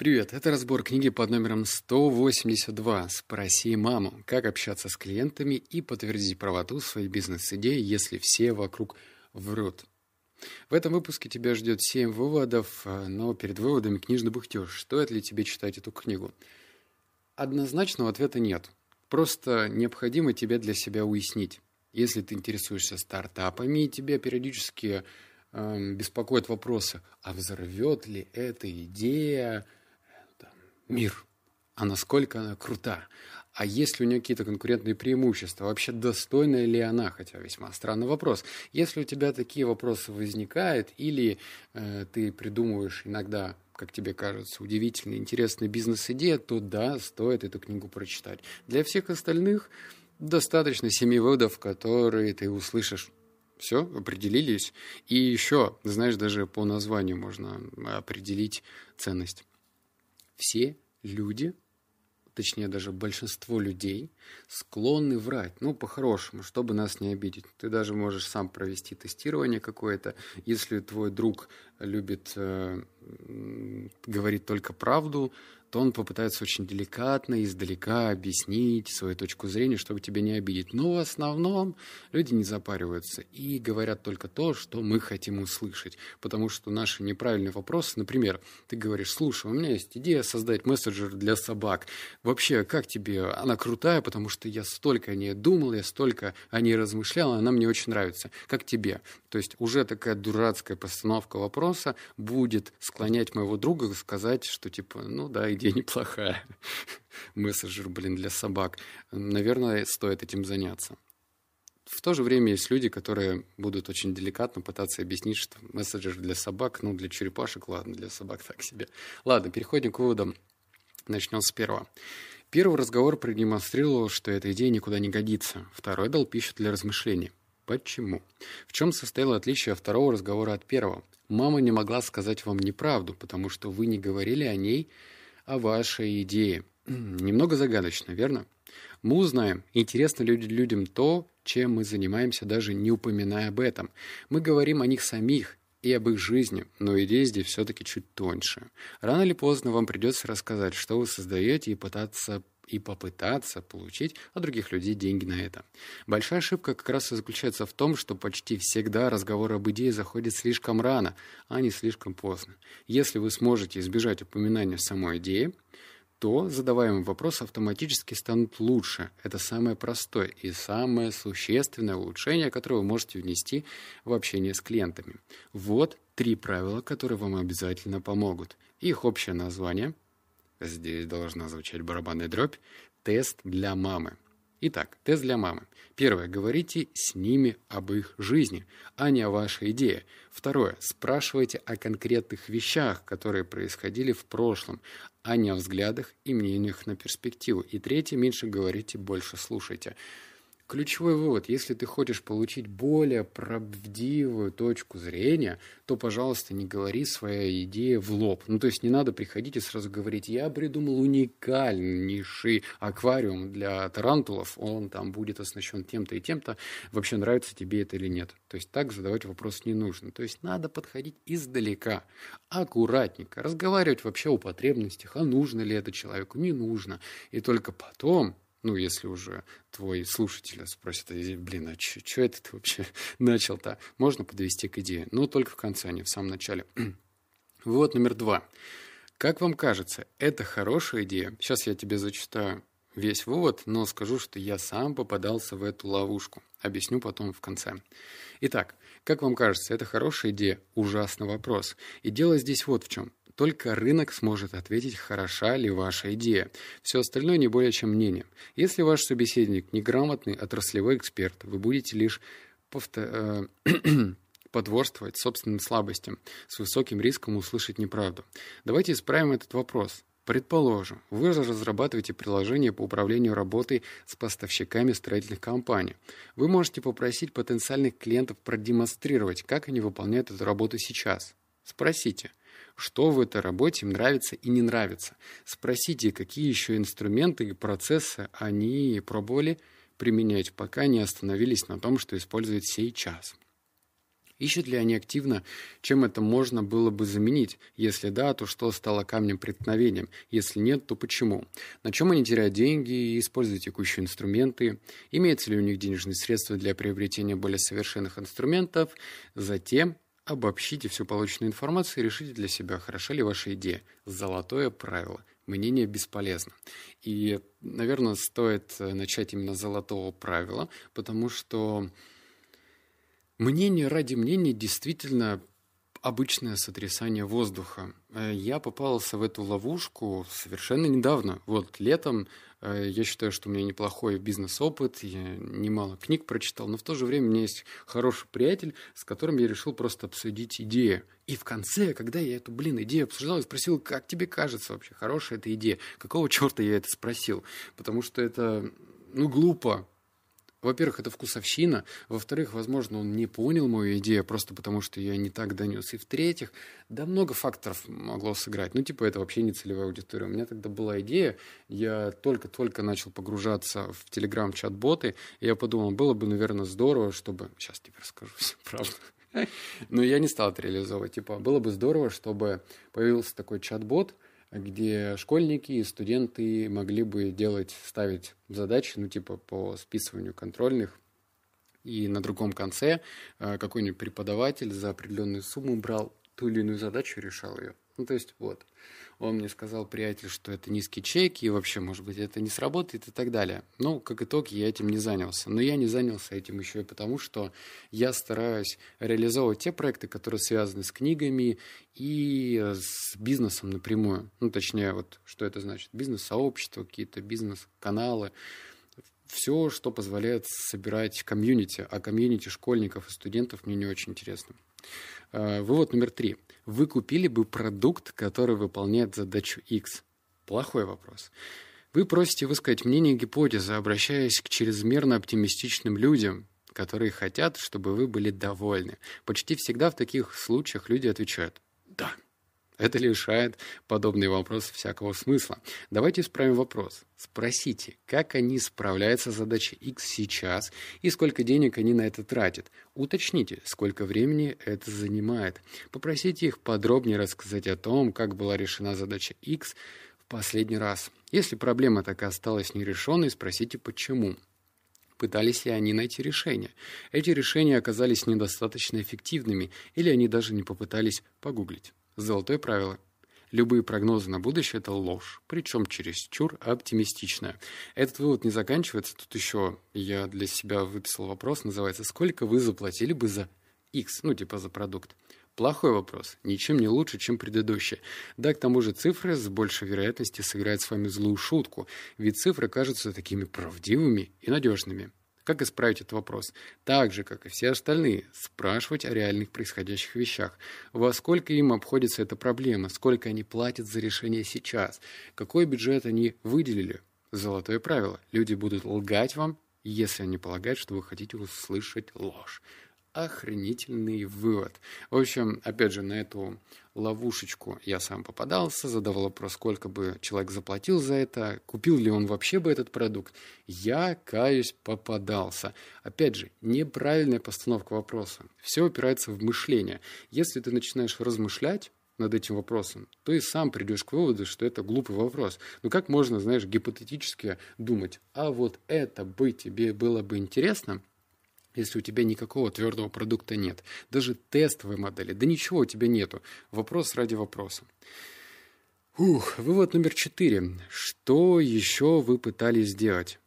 Привет, это разбор книги под номером 182 «Спроси маму. Как общаться с клиентами и подтвердить правоту своей бизнес-идеи, если все вокруг врут». В этом выпуске тебя ждет 7 выводов, э, но перед выводами книжный бухтеж. Стоит ли тебе читать эту книгу? Однозначного ответа нет. Просто необходимо тебе для себя уяснить. Если ты интересуешься стартапами, и тебя периодически э, беспокоят вопросы, а взорвет ли эта идея мир, а насколько она крута, а есть ли у нее какие-то конкурентные преимущества, вообще достойна ли она, хотя весьма странный вопрос. Если у тебя такие вопросы возникают, или э, ты придумываешь иногда как тебе кажется, удивительная, интересная бизнес-идея, то да, стоит эту книгу прочитать. Для всех остальных достаточно семи выводов, которые ты услышишь. Все, определились. И еще, знаешь, даже по названию можно определить ценность все люди, точнее даже большинство людей, склонны врать. Ну, по-хорошему, чтобы нас не обидеть. Ты даже можешь сам провести тестирование какое-то. Если твой друг любит э, говорить только правду, то он попытается очень деликатно, издалека объяснить свою точку зрения, чтобы тебя не обидеть. Но в основном люди не запариваются и говорят только то, что мы хотим услышать. Потому что наши неправильные вопросы, например, ты говоришь, слушай, у меня есть идея создать мессенджер для собак. Вообще, как тебе? Она крутая, потому что я столько о ней думал, я столько о ней размышлял, она мне очень нравится. Как тебе? То есть уже такая дурацкая постановка вопроса будет склонять моего друга сказать, что типа, ну да, идея неплохая. Мессенджер, блин, для собак. Наверное, стоит этим заняться. В то же время есть люди, которые будут очень деликатно пытаться объяснить, что мессенджер для собак, ну, для черепашек, ладно, для собак так себе. Ладно, переходим к выводам. Начнем с первого. Первый разговор продемонстрировал, что эта идея никуда не годится. Второй дал пищу для размышлений. Почему? В чем состояло отличие второго разговора от первого? Мама не могла сказать вам неправду, потому что вы не говорили о ней, о вашей идее. Немного загадочно, верно? Мы узнаем, интересно ли людям то, чем мы занимаемся, даже не упоминая об этом. Мы говорим о них самих и об их жизни, но идея здесь все-таки чуть тоньше. Рано или поздно вам придется рассказать, что вы создаете, и пытаться и попытаться получить от других людей деньги на это. Большая ошибка как раз и заключается в том, что почти всегда разговор об идее заходит слишком рано, а не слишком поздно. Если вы сможете избежать упоминания самой идеи, то задаваемые вопросы автоматически станут лучше. Это самое простое и самое существенное улучшение, которое вы можете внести в общение с клиентами. Вот три правила, которые вам обязательно помогут. Их общее название – Здесь должна звучать барабанная дробь. Тест для мамы. Итак, тест для мамы. Первое. Говорите с ними об их жизни, а не о вашей идее. Второе. Спрашивайте о конкретных вещах, которые происходили в прошлом, а не о взглядах и мнениях на перспективу. И третье. Меньше говорите, больше слушайте. Ключевой вывод, если ты хочешь получить более правдивую точку зрения, то, пожалуйста, не говори свои идеи в лоб. Ну, то есть не надо приходить и сразу говорить, я придумал уникальнейший аквариум для тарантулов, он там будет оснащен тем-то и тем-то, вообще нравится тебе это или нет. То есть так задавать вопрос не нужно. То есть надо подходить издалека, аккуратненько, разговаривать вообще о потребностях, а нужно ли это человеку, не нужно. И только потом ну, если уже твой слушатель спросит, блин, а что это ты вообще начал-то? Можно подвести к идее, но только в конце, а не в самом начале. Вот номер два. Как вам кажется, это хорошая идея? Сейчас я тебе зачитаю весь вывод, но скажу, что я сам попадался в эту ловушку. Объясню потом в конце. Итак, как вам кажется, это хорошая идея? Ужасный вопрос. И дело здесь вот в чем. Только рынок сможет ответить, хороша ли ваша идея. Все остальное не более чем мнение. Если ваш собеседник неграмотный отраслевой эксперт, вы будете лишь повтор... Э, подворствовать собственным слабостям с высоким риском услышать неправду. Давайте исправим этот вопрос. Предположим, вы разрабатываете приложение по управлению работой с поставщиками строительных компаний. Вы можете попросить потенциальных клиентов продемонстрировать, как они выполняют эту работу сейчас. Спросите, что в этой работе им нравится и не нравится. Спросите, какие еще инструменты и процессы они пробовали применять, пока не остановились на том, что используют сейчас. Ищут ли они активно, чем это можно было бы заменить? Если да, то что стало камнем преткновением? Если нет, то почему? На чем они теряют деньги и используют текущие инструменты? Имеется ли у них денежные средства для приобретения более совершенных инструментов? Затем обобщите всю полученную информацию и решите для себя, хороша ли ваша идея. Золотое правило. Мнение бесполезно. И, наверное, стоит э, начать именно с золотого правила, потому что Мнение ради мнения действительно обычное сотрясание воздуха. Э, я попался в эту ловушку совершенно недавно. Вот летом э, я считаю, что у меня неплохой бизнес-опыт, я немало книг прочитал, но в то же время у меня есть хороший приятель, с которым я решил просто обсудить идею. И в конце, когда я эту, блин, идею обсуждал, я спросил, как тебе кажется вообще, хорошая эта идея? Какого черта я это спросил? Потому что это, ну, глупо во-первых, это вкусовщина. Во-вторых, возможно, он не понял мою идею просто потому, что я не так донес. И в-третьих, да много факторов могло сыграть. Ну, типа, это вообще не целевая аудитория. У меня тогда была идея, я только-только начал погружаться в телеграм-чат-боты, и я подумал, было бы, наверное, здорово, чтобы... Сейчас тебе расскажу всю правду. Но я не стал это реализовывать. Типа, было бы здорово, чтобы появился такой чат-бот, где школьники и студенты могли бы делать, ставить задачи, ну, типа по списыванию контрольных, и на другом конце э, какой-нибудь преподаватель за определенную сумму брал ту или иную задачу и решал ее. Ну, то есть, вот. Он мне сказал, приятель, что это низкий чек, и вообще, может быть, это не сработает и так далее. Ну, как итог, я этим не занялся. Но я не занялся этим еще и потому, что я стараюсь реализовывать те проекты, которые связаны с книгами и с бизнесом напрямую. Ну, точнее, вот что это значит. Бизнес-сообщество, какие-то бизнес-каналы все, что позволяет собирать комьюнити, а комьюнити школьников и студентов мне не очень интересно. Э, вывод номер три. Вы купили бы продукт, который выполняет задачу X? Плохой вопрос. Вы просите высказать мнение гипотезы, обращаясь к чрезмерно оптимистичным людям, которые хотят, чтобы вы были довольны. Почти всегда в таких случаях люди отвечают «да». Это лишает подобные вопросы всякого смысла. Давайте исправим вопрос. Спросите, как они справляются с задачей X сейчас и сколько денег они на это тратят. Уточните, сколько времени это занимает. Попросите их подробнее рассказать о том, как была решена задача X в последний раз. Если проблема так и осталась нерешенной, спросите почему пытались ли они найти решение. Эти решения оказались недостаточно эффективными, или они даже не попытались погуглить. Золотое правило. Любые прогнозы на будущее – это ложь, причем чересчур оптимистичная. Этот вывод не заканчивается. Тут еще я для себя выписал вопрос, называется «Сколько вы заплатили бы за X?» Ну, типа за продукт. Плохой вопрос. Ничем не лучше, чем предыдущий. Да, к тому же цифры с большей вероятностью сыграют с вами злую шутку, ведь цифры кажутся такими правдивыми и надежными. Как исправить этот вопрос? Так же, как и все остальные, спрашивать о реальных происходящих вещах. Во сколько им обходится эта проблема? Сколько они платят за решение сейчас? Какой бюджет они выделили? Золотое правило. Люди будут лгать вам, если они полагают, что вы хотите услышать ложь охренительный вывод. В общем, опять же, на эту ловушечку я сам попадался, задавал вопрос, сколько бы человек заплатил за это, купил ли он вообще бы этот продукт. Я, каюсь, попадался. Опять же, неправильная постановка вопроса. Все опирается в мышление. Если ты начинаешь размышлять, над этим вопросом, то и сам придешь к выводу, что это глупый вопрос. Ну как можно, знаешь, гипотетически думать, а вот это бы тебе было бы интересно, если у тебя никакого твердого продукта нет. Даже тестовой модели, да ничего у тебя нету. Вопрос ради вопроса. Ух, вывод номер четыре. Что еще вы пытались сделать?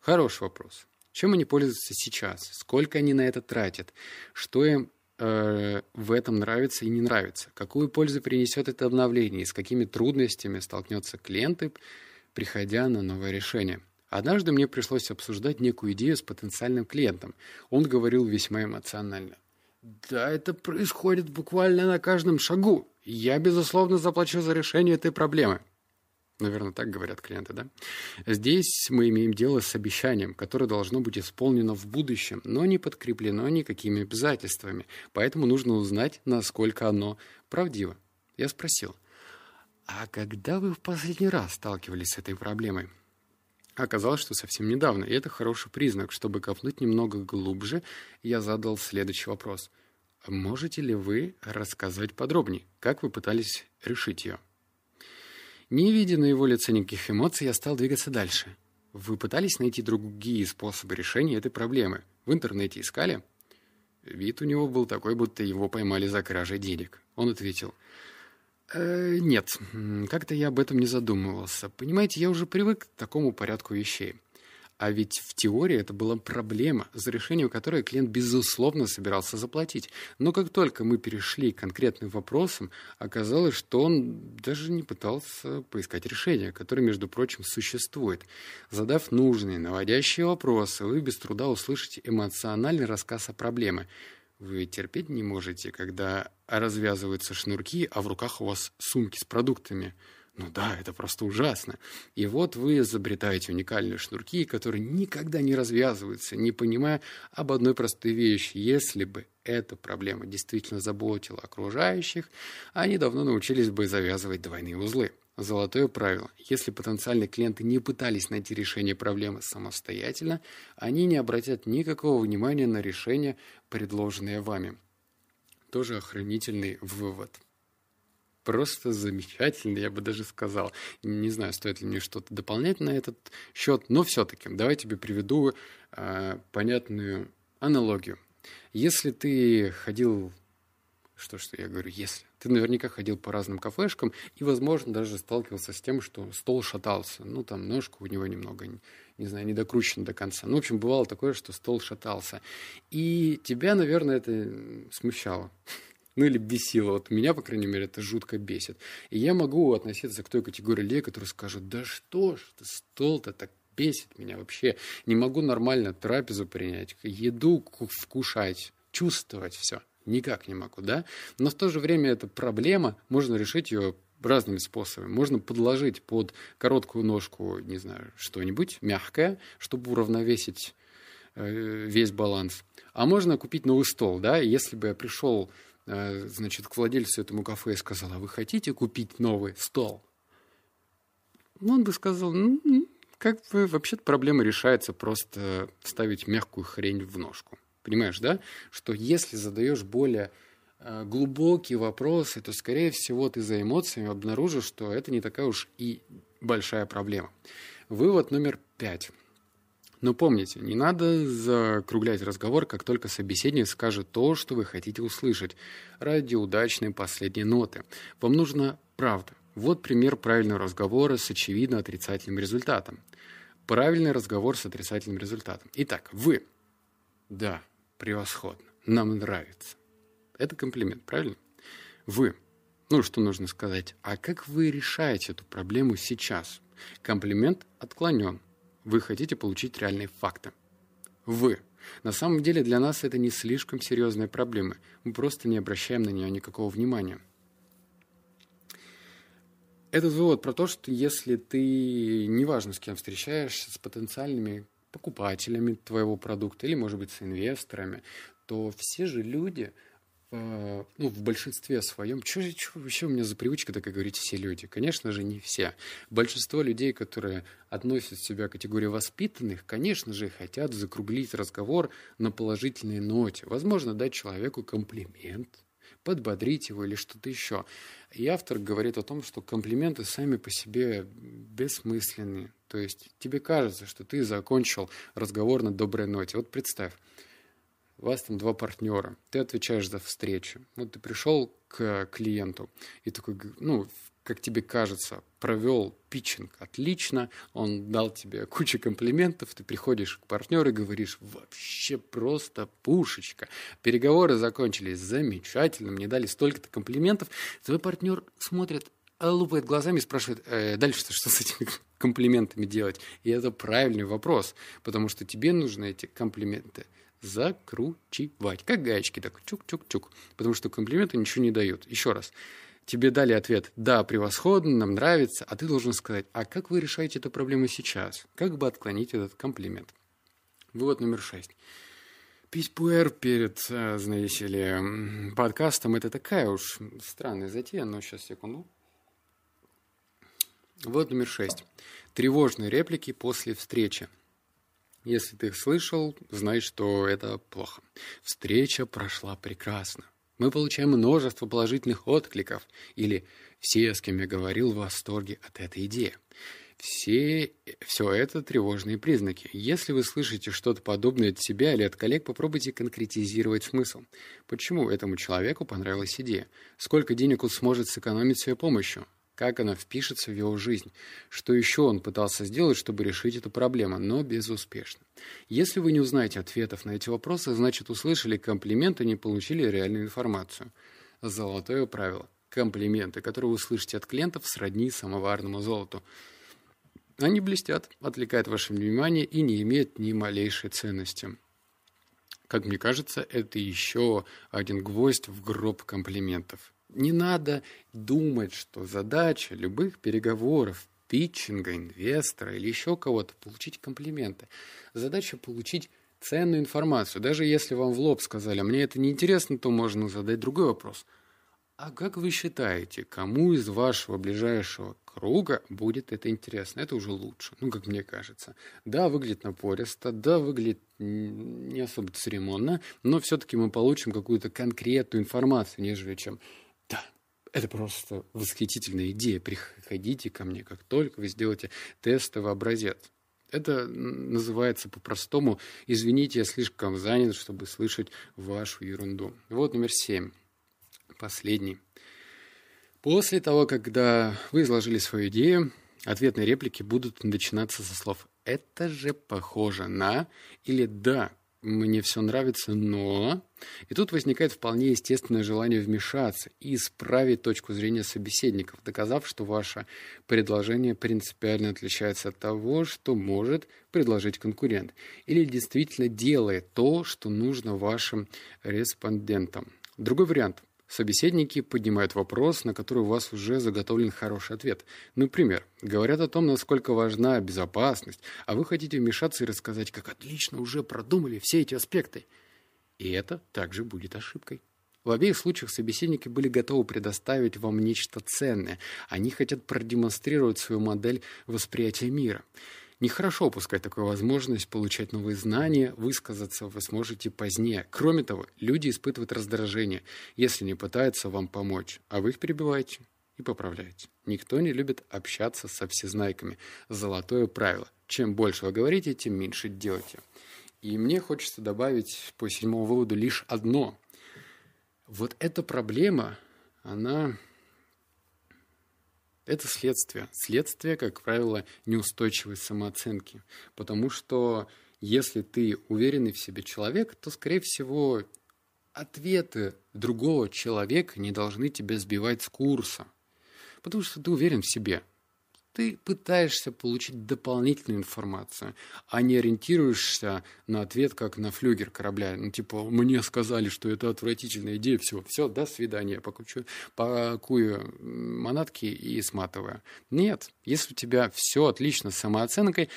Хороший вопрос. Чем они пользуются сейчас? Сколько они на это тратят? Что им э, в этом нравится и не нравится? Какую пользу принесет это обновление? И с какими трудностями столкнется клиенты, приходя на новое решение? Однажды мне пришлось обсуждать некую идею с потенциальным клиентом. Он говорил весьма эмоционально. «Да, это происходит буквально на каждом шагу. Я, безусловно, заплачу за решение этой проблемы». Наверное, так говорят клиенты, да? Здесь мы имеем дело с обещанием, которое должно быть исполнено в будущем, но не подкреплено никакими обязательствами. Поэтому нужно узнать, насколько оно правдиво. Я спросил, а когда вы в последний раз сталкивались с этой проблемой? Оказалось, что совсем недавно, и это хороший признак. Чтобы копнуть немного глубже, я задал следующий вопрос. Можете ли вы рассказать подробнее, как вы пытались решить ее? Не видя на его лице никаких эмоций, я стал двигаться дальше. Вы пытались найти другие способы решения этой проблемы? В интернете искали? Вид у него был такой, будто его поймали за кражей денег. Он ответил, э, «Нет, как-то я об этом не задумывался. Понимаете, я уже привык к такому порядку вещей. А ведь в теории это была проблема, за решение которой клиент безусловно собирался заплатить. Но как только мы перешли к конкретным вопросам, оказалось, что он даже не пытался поискать решение, которое, между прочим, существует. Задав нужные, наводящие вопросы, вы без труда услышите эмоциональный рассказ о проблеме. Вы терпеть не можете, когда развязываются шнурки, а в руках у вас сумки с продуктами – ну да, это просто ужасно. И вот вы изобретаете уникальные шнурки, которые никогда не развязываются, не понимая об одной простой вещи. Если бы эта проблема действительно заботила окружающих, они давно научились бы завязывать двойные узлы. Золотое правило. Если потенциальные клиенты не пытались найти решение проблемы самостоятельно, они не обратят никакого внимания на решение, предложенное вами. Тоже охранительный вывод просто замечательный, я бы даже сказал. Не знаю, стоит ли мне что-то дополнять на этот счет, но все-таки давай тебе приведу э, понятную аналогию. Если ты ходил что, что я говорю, если. Ты наверняка ходил по разным кафешкам и, возможно, даже сталкивался с тем, что стол шатался. Ну, там ножка у него немного, не, не знаю, не докручена до конца. Ну, в общем, бывало такое, что стол шатался. И тебя, наверное, это смущало ну или бесило. Вот меня, по крайней мере, это жутко бесит. И я могу относиться к той категории людей, которые скажут, да что ж, стол-то так бесит меня вообще. Не могу нормально трапезу принять, еду вкушать, чувствовать все. Никак не могу, да? Но в то же время это проблема, можно решить ее разными способами. Можно подложить под короткую ножку, не знаю, что-нибудь мягкое, чтобы уравновесить э, весь баланс. А можно купить новый стол, да, если бы я пришел Э, значит, к владельцу этому кафе и сказал, а вы хотите купить новый стол? Ну, он бы сказал, ну, как бы вообще-то проблема решается просто ставить мягкую хрень в ножку. Понимаешь, да? Что если задаешь более э, глубокие вопросы, то, скорее всего, ты за эмоциями обнаружишь, что это не такая уж и большая проблема. Вывод номер пять – но помните, не надо закруглять разговор, как только собеседник скажет то, что вы хотите услышать, ради удачной последней ноты. Вам нужна правда. Вот пример правильного разговора с очевидно отрицательным результатом. Правильный разговор с отрицательным результатом. Итак, вы. Да, превосходно. Нам нравится. Это комплимент, правильно? Вы. Ну, что нужно сказать? А как вы решаете эту проблему сейчас? Комплимент отклонен. Вы хотите получить реальные факты. Вы. На самом деле для нас это не слишком серьезная проблема. Мы просто не обращаем на нее никакого внимания. Этот вывод про то, что если ты, неважно с кем встречаешься, с потенциальными покупателями твоего продукта или, может быть, с инвесторами, то все же люди – ну, в большинстве своем, что вообще у меня за привычка такая говорить все люди? Конечно же, не все. Большинство людей, которые относят себя к категории воспитанных, конечно же, хотят закруглить разговор на положительной ноте. Возможно, дать человеку комплимент, подбодрить его или что-то еще. И автор говорит о том, что комплименты сами по себе бессмысленны. То есть тебе кажется, что ты закончил разговор на доброй ноте. Вот представь, у вас там два партнера, ты отвечаешь за встречу. Вот ты пришел к клиенту и такой, ну, как тебе кажется, провел питчинг отлично, он дал тебе кучу комплиментов, ты приходишь к партнеру и говоришь, вообще просто пушечка. Переговоры закончились замечательно, мне дали столько-то комплиментов. Твой партнер смотрит, лупает глазами и спрашивает, э, дальше что, что с этими комплиментами делать? И это правильный вопрос, потому что тебе нужны эти комплименты – закручивать. Как гаечки, так чук-чук-чук. Потому что комплименты ничего не дают. Еще раз. Тебе дали ответ «да, превосходно, нам нравится», а ты должен сказать «а как вы решаете эту проблему сейчас?» Как бы отклонить этот комплимент? Вывод номер шесть. Пить пуэр перед, э, знаете ли, подкастом – это такая уж странная затея, но сейчас, секунду. Вот номер шесть. Тревожные реплики после встречи. Если ты их слышал, знай, что это плохо. Встреча прошла прекрасно. Мы получаем множество положительных откликов или «все, с кем я говорил, в восторге от этой идеи». Все, все это тревожные признаки. Если вы слышите что-то подобное от себя или от коллег, попробуйте конкретизировать смысл. Почему этому человеку понравилась идея? Сколько денег он сможет сэкономить своей помощью? Как она впишется в его жизнь? Что еще он пытался сделать, чтобы решить эту проблему, но безуспешно? Если вы не узнаете ответов на эти вопросы, значит услышали комплименты, не получили реальную информацию. Золотое правило. Комплименты, которые вы услышите от клиентов, сродни самоварному золоту. Они блестят, отвлекают ваше внимание и не имеют ни малейшей ценности. Как мне кажется, это еще один гвоздь в гроб комплиментов. Не надо думать, что задача любых переговоров, питчинга, инвестора или еще кого-то получить комплименты. Задача получить ценную информацию. Даже если вам в лоб сказали, мне это не интересно, то можно задать другой вопрос – а как вы считаете, кому из вашего ближайшего круга будет это интересно? Это уже лучше, ну, как мне кажется. Да, выглядит напористо, да, выглядит не особо церемонно, но все-таки мы получим какую-то конкретную информацию, нежели чем «да, это просто восхитительная идея, приходите ко мне, как только вы сделаете тестовый образец». Это называется по-простому «извините, я слишком занят, чтобы слышать вашу ерунду». Вот номер семь последний. После того, когда вы изложили свою идею, ответные реплики будут начинаться со слов «это же похоже на» или «да, мне все нравится, но...» И тут возникает вполне естественное желание вмешаться и исправить точку зрения собеседников, доказав, что ваше предложение принципиально отличается от того, что может предложить конкурент, или действительно делает то, что нужно вашим респондентам. Другой вариант. Собеседники поднимают вопрос, на который у вас уже заготовлен хороший ответ. Например, говорят о том, насколько важна безопасность, а вы хотите вмешаться и рассказать, как отлично уже продумали все эти аспекты. И это также будет ошибкой. В обеих случаях собеседники были готовы предоставить вам нечто ценное. Они хотят продемонстрировать свою модель восприятия мира. Нехорошо упускать такую возможность получать новые знания, высказаться вы сможете позднее. Кроме того, люди испытывают раздражение, если не пытаются вам помочь, а вы их перебиваете и поправляете. Никто не любит общаться со всезнайками. Золотое правило. Чем больше вы говорите, тем меньше делайте. И мне хочется добавить по седьмому выводу лишь одно. Вот эта проблема, она это следствие. Следствие, как правило, неустойчивой самооценки. Потому что если ты уверенный в себе человек, то, скорее всего, ответы другого человека не должны тебя сбивать с курса. Потому что ты уверен в себе ты пытаешься получить дополнительную информацию, а не ориентируешься на ответ, как на флюгер корабля. Ну, типа, мне сказали, что это отвратительная идея, все, все, до свидания, покучу, пакую манатки и сматываю. Нет, если у тебя все отлично с самооценкой,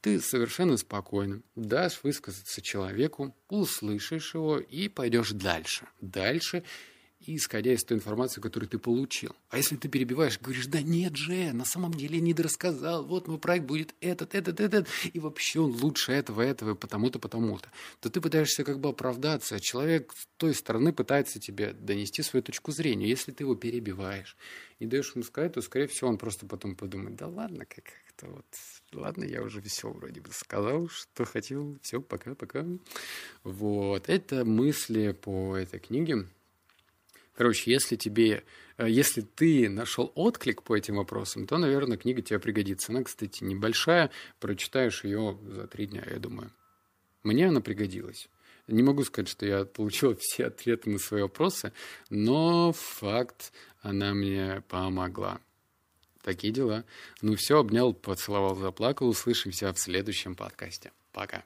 ты совершенно спокойно дашь высказаться человеку, услышишь его и пойдешь дальше. Дальше исходя из той информации, которую ты получил. А если ты перебиваешь, говоришь, да нет же, на самом деле не дорассказал, вот мой проект будет этот, этот, этот, и вообще он лучше этого, этого, потому-то, потому-то, то ты пытаешься как бы оправдаться, а человек с той стороны пытается тебе донести свою точку зрения. Если ты его перебиваешь и даешь ему сказать, то, скорее всего, он просто потом подумает, да ладно, как-то вот, ладно, я уже весел вроде бы сказал, что хотел, все, пока-пока. Вот, это мысли по этой книге. Короче, если тебе, э, если ты нашел отклик по этим вопросам, то, наверное, книга тебе пригодится. Она, кстати, небольшая, прочитаешь ее за три дня, я думаю. Мне она пригодилась. Не могу сказать, что я получил все ответы на свои вопросы, но факт, она мне помогла. Такие дела. Ну все, обнял, поцеловал, заплакал. Услышимся в следующем подкасте. Пока.